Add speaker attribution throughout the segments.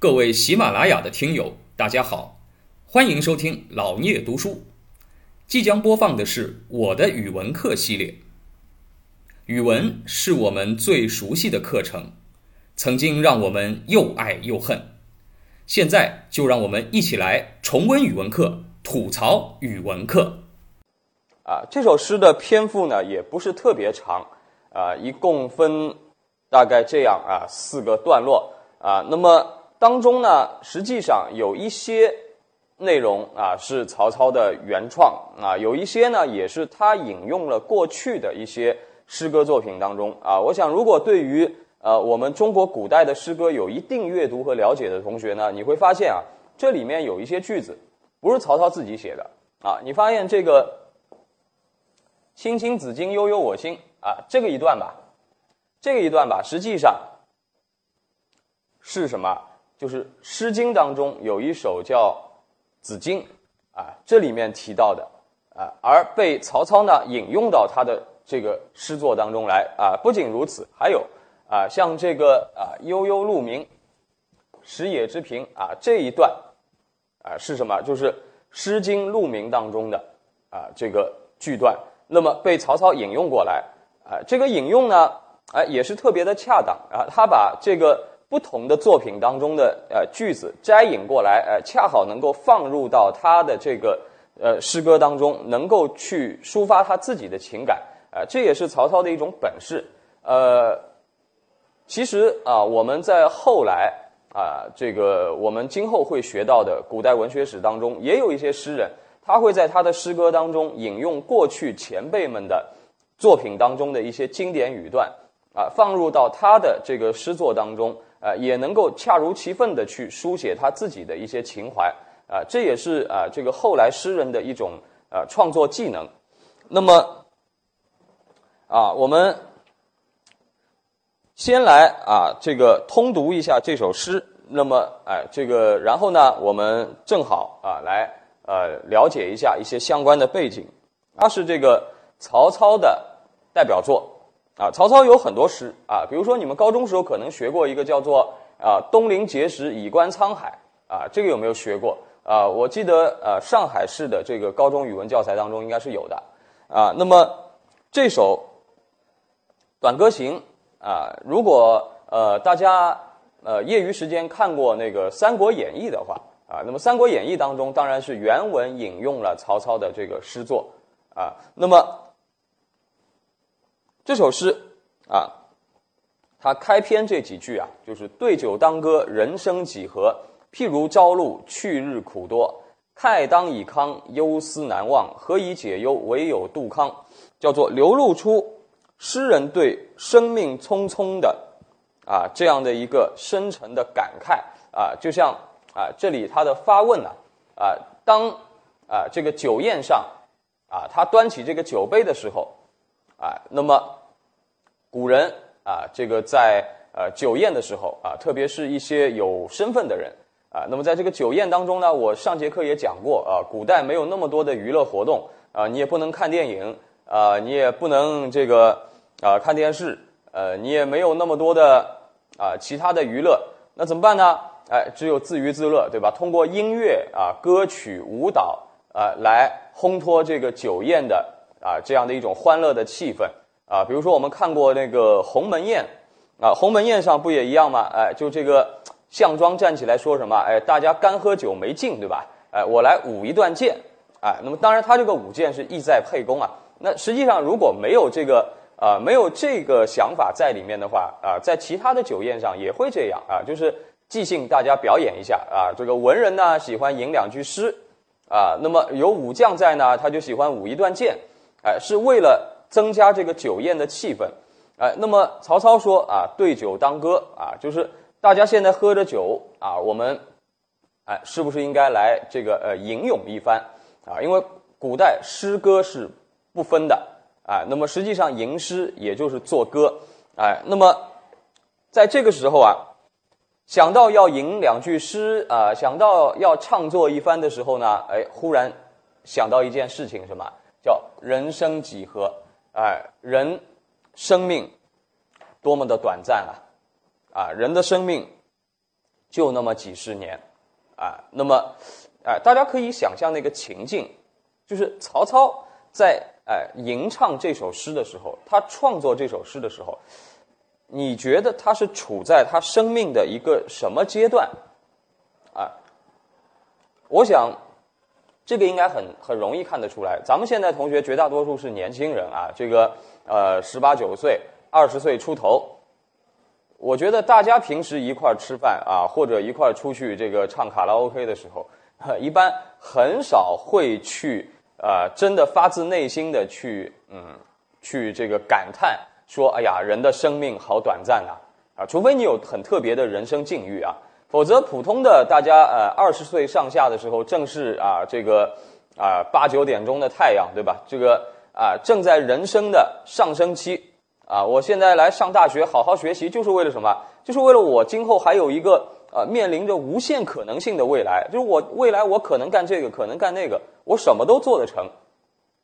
Speaker 1: 各位喜马拉雅的听友，大家好，欢迎收听老聂读书。即将播放的是我的语文课系列。语文是我们最熟悉的课程，曾经让我们又爱又恨。现在就让我们一起来重温语文课，吐槽语文课。
Speaker 2: 啊，这首诗的篇幅呢也不是特别长，啊，一共分大概这样啊四个段落啊。那么当中呢，实际上有一些内容啊是曹操的原创啊，有一些呢也是他引用了过去的一些诗歌作品当中啊。我想，如果对于呃我们中国古代的诗歌有一定阅读和了解的同学呢，你会发现啊，这里面有一些句子不是曹操自己写的啊。你发现这个。青青子衿，悠悠我心啊，这个一段吧，这个一段吧，实际上是什么？就是《诗经》当中有一首叫《子衿》啊，这里面提到的啊，而被曹操呢引用到他的这个诗作当中来啊。不仅如此，还有啊，像这个啊“悠悠鹿鸣，食野之苹”啊这一段啊是什么？就是《诗经·鹿鸣》当中的啊这个句段。那么被曹操引用过来，啊，这个引用呢，哎，也是特别的恰当啊。他把这个不同的作品当中的呃句子摘引过来，呃，恰好能够放入到他的这个呃诗歌当中，能够去抒发他自己的情感，啊，这也是曹操的一种本事。呃，其实啊，我们在后来啊，这个我们今后会学到的古代文学史当中，也有一些诗人。他会在他的诗歌当中引用过去前辈们的作品当中的一些经典语段，啊，放入到他的这个诗作当中，啊，也能够恰如其分的去书写他自己的一些情怀，啊，这也是啊这个后来诗人的一种啊创作技能。那么，啊，我们先来啊这个通读一下这首诗。那么，哎，这个然后呢，我们正好啊来。呃，了解一下一些相关的背景，它是这个曹操的代表作啊。曹操有很多诗啊，比如说你们高中时候可能学过一个叫做啊“东临碣石，以观沧海”啊，这个有没有学过啊？我记得呃，上海市的这个高中语文教材当中应该是有的啊。那么这首《短歌行》啊，如果呃大家呃业余时间看过那个《三国演义》的话。啊，那么《三国演义》当中当然是原文引用了曹操的这个诗作啊。那么这首诗啊，它开篇这几句啊，就是“对酒当歌，人生几何？譬如朝露，去日苦多。慨当以慷，忧思难忘。何以解忧，唯有杜康。”叫做流露出诗人对生命匆匆的啊这样的一个深沉的感慨啊，就像。啊，这里他的发问呢，啊，当啊这个酒宴上，啊他端起这个酒杯的时候，啊，那么古人啊这个在呃酒宴的时候啊，特别是一些有身份的人啊，那么在这个酒宴当中呢，我上节课也讲过啊，古代没有那么多的娱乐活动啊，你也不能看电影啊，你也不能这个啊看电视，呃，你也没有那么多的啊其他的娱乐，那怎么办呢？哎，只有自娱自乐，对吧？通过音乐啊、歌曲、舞蹈啊，来烘托这个酒宴的啊这样的一种欢乐的气氛啊。比如说，我们看过那个《鸿门宴》啊，《鸿门宴》上不也一样吗？哎，就这个项庄站起来说什么？哎，大家干喝酒没劲，对吧？哎，我来舞一段剑。哎，那么当然，他这个舞剑是意在沛公啊。那实际上，如果没有这个啊，没有这个想法在里面的话啊，在其他的酒宴上也会这样啊，就是。即兴，大家表演一下啊！这个文人呢喜欢吟两句诗，啊，那么有武将在呢，他就喜欢舞一段剑，哎，是为了增加这个酒宴的气氛，哎，那么曹操说啊，对酒当歌啊，就是大家现在喝着酒啊，我们，哎，是不是应该来这个呃吟咏一番啊？因为古代诗歌是不分的，啊，那么实际上吟诗也就是作歌，哎，那么在这个时候啊。想到要吟两句诗啊，想到要唱作一番的时候呢，哎，忽然想到一件事情，什么叫人生几何？哎，人生命多么的短暂啊！啊，人的生命就那么几十年，啊，那么，哎，大家可以想象那个情境，就是曹操在哎吟唱这首诗的时候，他创作这首诗的时候，你觉得他是处在他生命的一个什么阶段？啊，我想这个应该很很容易看得出来。咱们现在同学绝大多数是年轻人啊，这个呃十八九岁、二十岁出头。我觉得大家平时一块儿吃饭啊，或者一块儿出去这个唱卡拉 OK 的时候，一般很少会去呃真的发自内心的去嗯去这个感叹说，哎呀，人的生命好短暂呐啊！除非你有很特别的人生境遇啊，否则普通的大家呃二十岁上下的时候，正是啊这个啊八九点钟的太阳，对吧？这个啊正在人生的上升期。啊，我现在来上大学，好好学习，就是为了什么？就是为了我今后还有一个呃面临着无限可能性的未来。就是我未来我可能干这个，可能干那个，我什么都做得成。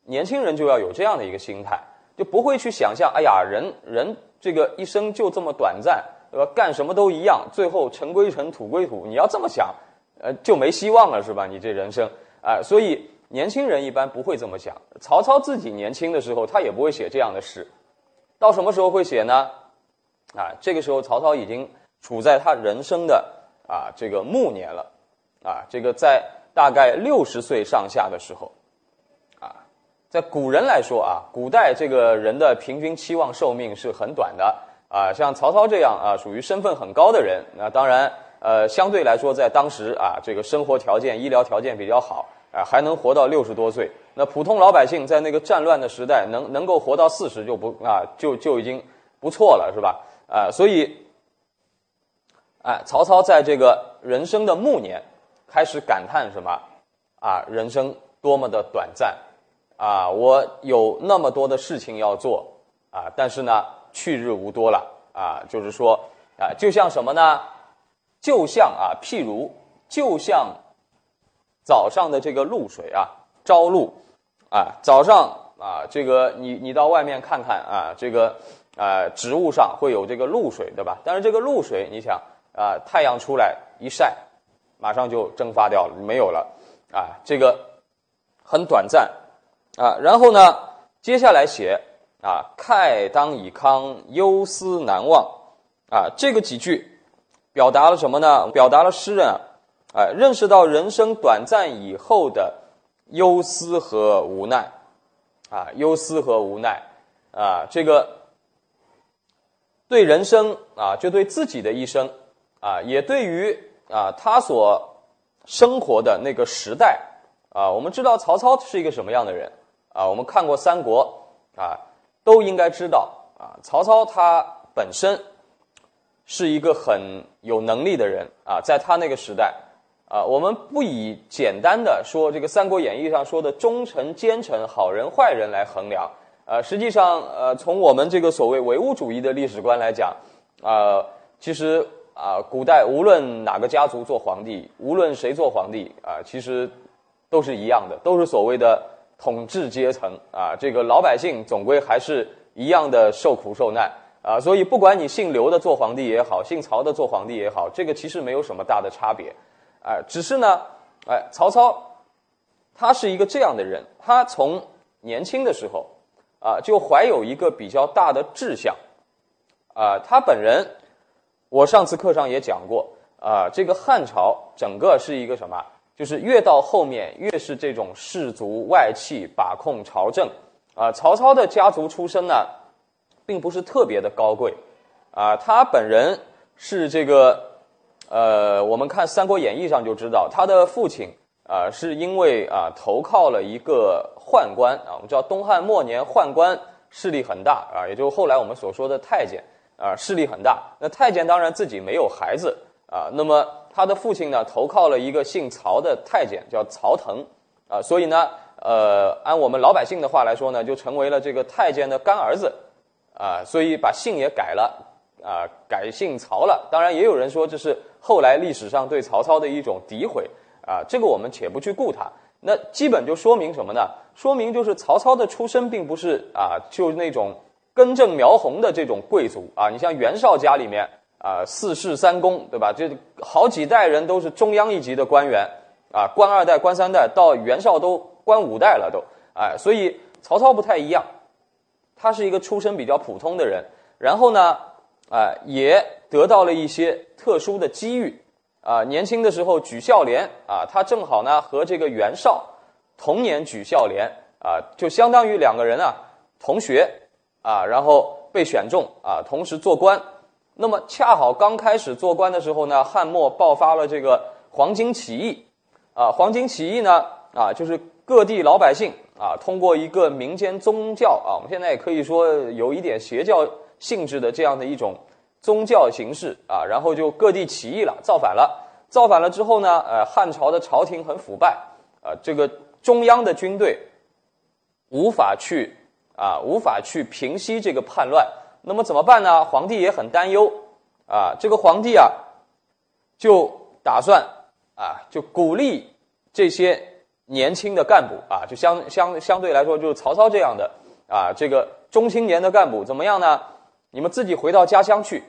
Speaker 2: 年轻人就要有这样的一个心态，就不会去想象，哎呀，人人这个一生就这么短暂，对吧？干什么都一样，最后尘归尘，土归土。你要这么想，呃，就没希望了，是吧？你这人生，啊，所以年轻人一般不会这么想。曹操自己年轻的时候，他也不会写这样的诗。到什么时候会写呢？啊，这个时候曹操已经处在他人生的啊这个暮年了，啊，这个在大概六十岁上下的时候，啊，在古人来说啊，古代这个人的平均期望寿命是很短的啊，像曹操这样啊，属于身份很高的人，那当然呃相对来说在当时啊，这个生活条件、医疗条件比较好啊，还能活到六十多岁。那普通老百姓在那个战乱的时代，能能够活到四十就不啊，就就已经不错了，是吧？啊，所以，哎，曹操在这个人生的暮年，开始感叹什么？啊，人生多么的短暂！啊，我有那么多的事情要做啊，但是呢，去日无多了啊，就是说啊，就像什么呢？就像啊，譬如，就像早上的这个露水啊，朝露。啊，早上啊，这个你你到外面看看啊，这个啊植物上会有这个露水，对吧？但是这个露水，你想啊，太阳出来一晒，马上就蒸发掉了，没有了啊，这个很短暂啊。然后呢，接下来写啊，慨当以慷，忧思难忘啊，这个几句表达了什么呢？表达了诗人啊，认识到人生短暂以后的。忧思和无奈，啊，忧思和无奈，啊，这个对人生啊，就对自己的一生啊，也对于啊他所生活的那个时代啊，我们知道曹操是一个什么样的人啊？我们看过三国啊，都应该知道啊，曹操他本身是一个很有能力的人啊，在他那个时代。啊，我们不以简单的说这个《三国演义》上说的忠臣、奸臣、好人、坏人来衡量。呃，实际上，呃，从我们这个所谓唯物主义的历史观来讲，啊，其实啊，古代无论哪个家族做皇帝，无论谁做皇帝啊，其实都是一样的，都是所谓的统治阶层啊。这个老百姓总归还是一样的受苦受难啊。所以，不管你姓刘的做皇帝也好，姓曹的做皇帝也好，这个其实没有什么大的差别。啊，只是呢，哎，曹操，他是一个这样的人，他从年轻的时候，啊，就怀有一个比较大的志向，啊，他本人，我上次课上也讲过，啊，这个汉朝整个是一个什么？就是越到后面越是这种士族外戚把控朝政，啊，曹操的家族出身呢，并不是特别的高贵，啊，他本人是这个。呃，我们看《三国演义》上就知道，他的父亲啊，是因为啊投靠了一个宦官啊。我们知道东汉末年宦官势力很大啊，也就后来我们所说的太监啊，势力很大。那太监当然自己没有孩子啊，那么他的父亲呢，投靠了一个姓曹的太监，叫曹腾啊，所以呢，呃，按我们老百姓的话来说呢，就成为了这个太监的干儿子啊，所以把姓也改了啊，改姓曹了。当然，也有人说这是。后来历史上对曹操的一种诋毁啊，这个我们且不去顾他。那基本就说明什么呢？说明就是曹操的出身并不是啊，就那种根正苗红的这种贵族啊。你像袁绍家里面啊四世三公，对吧？这好几代人都是中央一级的官员啊，官二代、官三代，到袁绍都官五代了都，哎，所以曹操不太一样，他是一个出身比较普通的人，然后呢，啊，也得到了一些特殊的机遇。啊，年轻的时候举孝廉啊，他正好呢和这个袁绍同年举孝廉啊，就相当于两个人啊同学啊，然后被选中啊，同时做官。那么恰好刚开始做官的时候呢，汉末爆发了这个黄巾起义啊，黄巾起义呢啊，就是各地老百姓啊，通过一个民间宗教啊，我们现在也可以说有一点邪教性质的这样的一种。宗教形式啊，然后就各地起义了，造反了。造反了之后呢，呃，汉朝的朝廷很腐败，啊，这个中央的军队无法去啊，无法去平息这个叛乱。那么怎么办呢？皇帝也很担忧啊。这个皇帝啊，就打算啊，就鼓励这些年轻的干部啊，就相相相对来说，就是曹操这样的啊，这个中青年的干部怎么样呢？你们自己回到家乡去。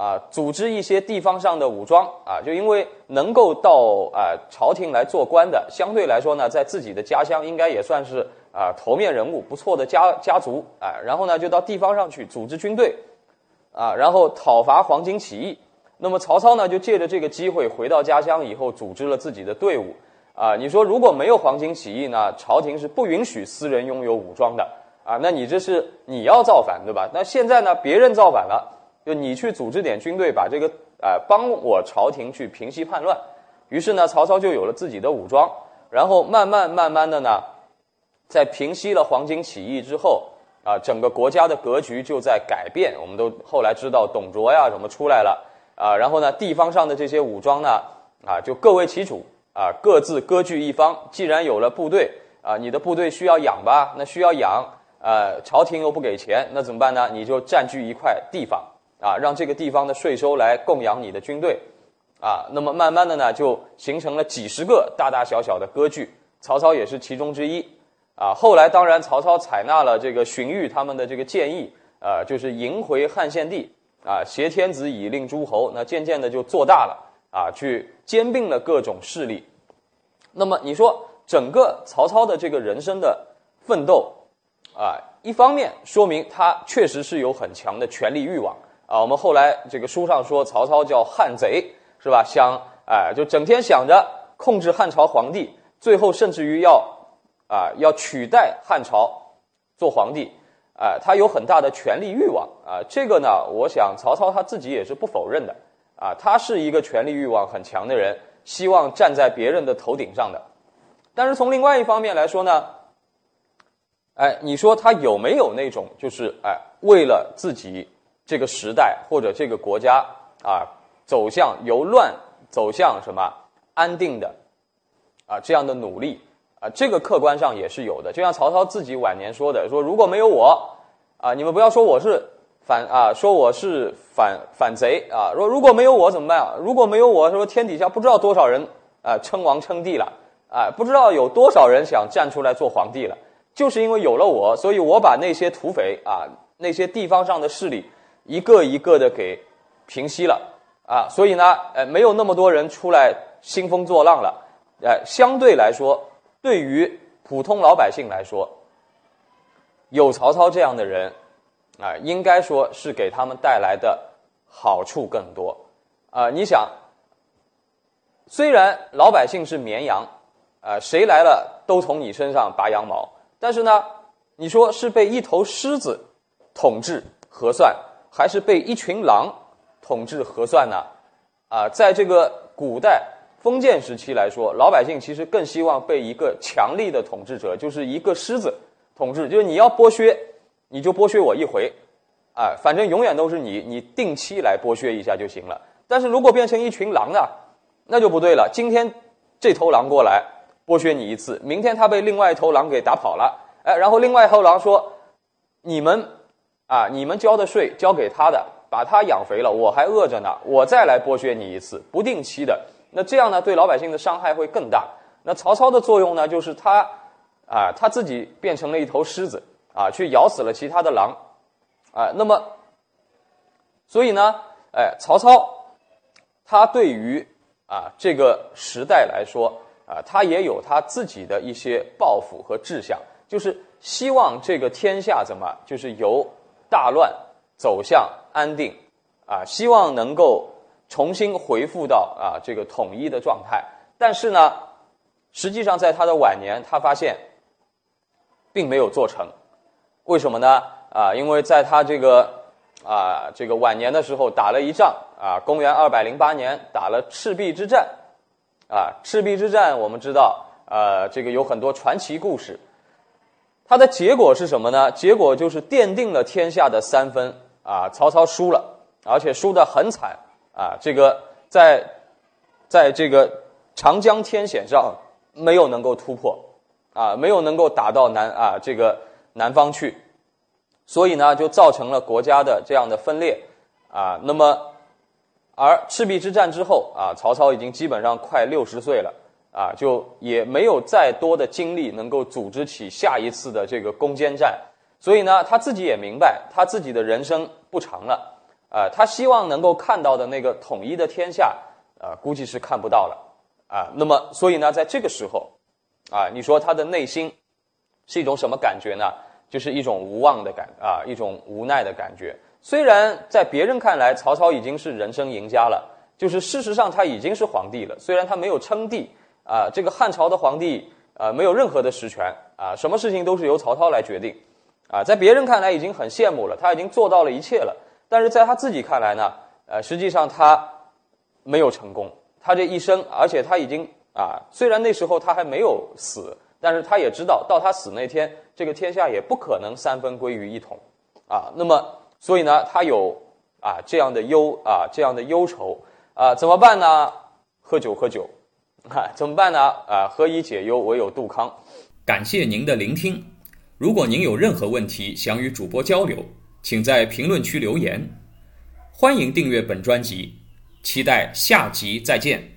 Speaker 2: 啊，组织一些地方上的武装啊，就因为能够到啊朝廷来做官的，相对来说呢，在自己的家乡应该也算是啊头面人物，不错的家家族啊。然后呢，就到地方上去组织军队，啊，然后讨伐黄巾起义。那么曹操呢，就借着这个机会回到家乡以后，组织了自己的队伍。啊，你说如果没有黄巾起义呢，朝廷是不允许私人拥有武装的啊。那你这是你要造反对吧？那现在呢，别人造反了。就你去组织点军队，把这个呃帮我朝廷去平息叛乱。于是呢，曹操就有了自己的武装。然后慢慢慢慢的呢，在平息了黄巾起义之后，啊，整个国家的格局就在改变。我们都后来知道董卓呀什么出来了啊。然后呢，地方上的这些武装呢，啊，就各为其主啊，各自割据一方。既然有了部队啊，你的部队需要养吧？那需要养，呃，朝廷又不给钱，那怎么办呢？你就占据一块地方。啊，让这个地方的税收来供养你的军队，啊，那么慢慢的呢，就形成了几十个大大小小的割据，曹操也是其中之一，啊，后来当然曹操采纳了这个荀彧他们的这个建议，啊，就是迎回汉献帝，啊，挟天子以令诸侯，那渐渐的就做大了，啊，去兼并了各种势力，那么你说整个曹操的这个人生的奋斗，啊，一方面说明他确实是有很强的权力欲望。啊，我们后来这个书上说曹操叫汉贼，是吧？想哎，就整天想着控制汉朝皇帝，最后甚至于要啊要取代汉朝做皇帝，啊，他有很大的权力欲望啊。这个呢，我想曹操他自己也是不否认的啊，他是一个权力欲望很强的人，希望站在别人的头顶上的。但是从另外一方面来说呢，哎，你说他有没有那种就是哎为了自己？这个时代或者这个国家啊，走向由乱走向什么安定的啊这样的努力啊，这个客观上也是有的。就像曹操自己晚年说的：“说如果没有我啊，你们不要说我是反啊，说我是反反贼啊。说如果没有我怎么办啊？如果没有我，说天底下不知道多少人啊称王称帝了啊，不知道有多少人想站出来做皇帝了。就是因为有了我，所以我把那些土匪啊，那些地方上的势力。”一个一个的给平息了啊，所以呢，呃，没有那么多人出来兴风作浪了，呃，相对来说，对于普通老百姓来说，有曹操这样的人啊，应该说是给他们带来的好处更多啊。你想，虽然老百姓是绵羊啊，谁来了都从你身上拔羊毛，但是呢，你说是被一头狮子统治合算？还是被一群狼统治合算呢？啊，在这个古代封建时期来说，老百姓其实更希望被一个强力的统治者，就是一个狮子统治。就是你要剥削，你就剥削我一回，啊，反正永远都是你，你定期来剥削一下就行了。但是如果变成一群狼呢，那就不对了。今天这头狼过来剥削你一次，明天他被另外一头狼给打跑了，哎，然后另外一头狼说：“你们。”啊，你们交的税交给他的，把他养肥了，我还饿着呢，我再来剥削你一次，不定期的。那这样呢，对老百姓的伤害会更大。那曹操的作用呢，就是他，啊，他自己变成了一头狮子，啊，去咬死了其他的狼，啊，那么，所以呢，哎，曹操他对于啊这个时代来说啊，他也有他自己的一些抱负和志向，就是希望这个天下怎么，就是由大乱走向安定啊，希望能够重新恢复到啊这个统一的状态。但是呢，实际上在他的晚年，他发现并没有做成。为什么呢？啊，因为在他这个。啊，这个晚年的时候打了一仗啊，公元二百零八年打了赤壁之战，啊，赤壁之战我们知道，呃，这个有很多传奇故事。它的结果是什么呢？结果就是奠定了天下的三分啊，曹操输了，而且输得很惨啊，这个在在这个长江天险上没有能够突破啊，没有能够打到南啊这个南方去。所以呢，就造成了国家的这样的分裂，啊，那么，而赤壁之战之后啊，曹操已经基本上快六十岁了，啊，就也没有再多的精力能够组织起下一次的这个攻坚战，所以呢，他自己也明白，他自己的人生不长了，啊，他希望能够看到的那个统一的天下，啊，估计是看不到了，啊，那么，所以呢，在这个时候，啊，你说他的内心是一种什么感觉呢？就是一种无望的感啊，一种无奈的感觉。虽然在别人看来，曹操已经是人生赢家了，就是事实上他已经是皇帝了。虽然他没有称帝啊，这个汉朝的皇帝啊，没有任何的实权啊，什么事情都是由曹操来决定啊。在别人看来已经很羡慕了，他已经做到了一切了。但是在他自己看来呢，呃，实际上他没有成功。他这一生，而且他已经啊，虽然那时候他还没有死。但是他也知道，到他死那天，这个天下也不可能三分归于一统，啊，那么所以呢，他有啊这样的忧啊这样的忧愁啊，怎么办呢？喝酒喝酒，啊，怎么办呢？啊，何以解忧，唯有杜康。
Speaker 1: 感谢您的聆听。如果您有任何问题想与主播交流，请在评论区留言。欢迎订阅本专辑，期待下集再见。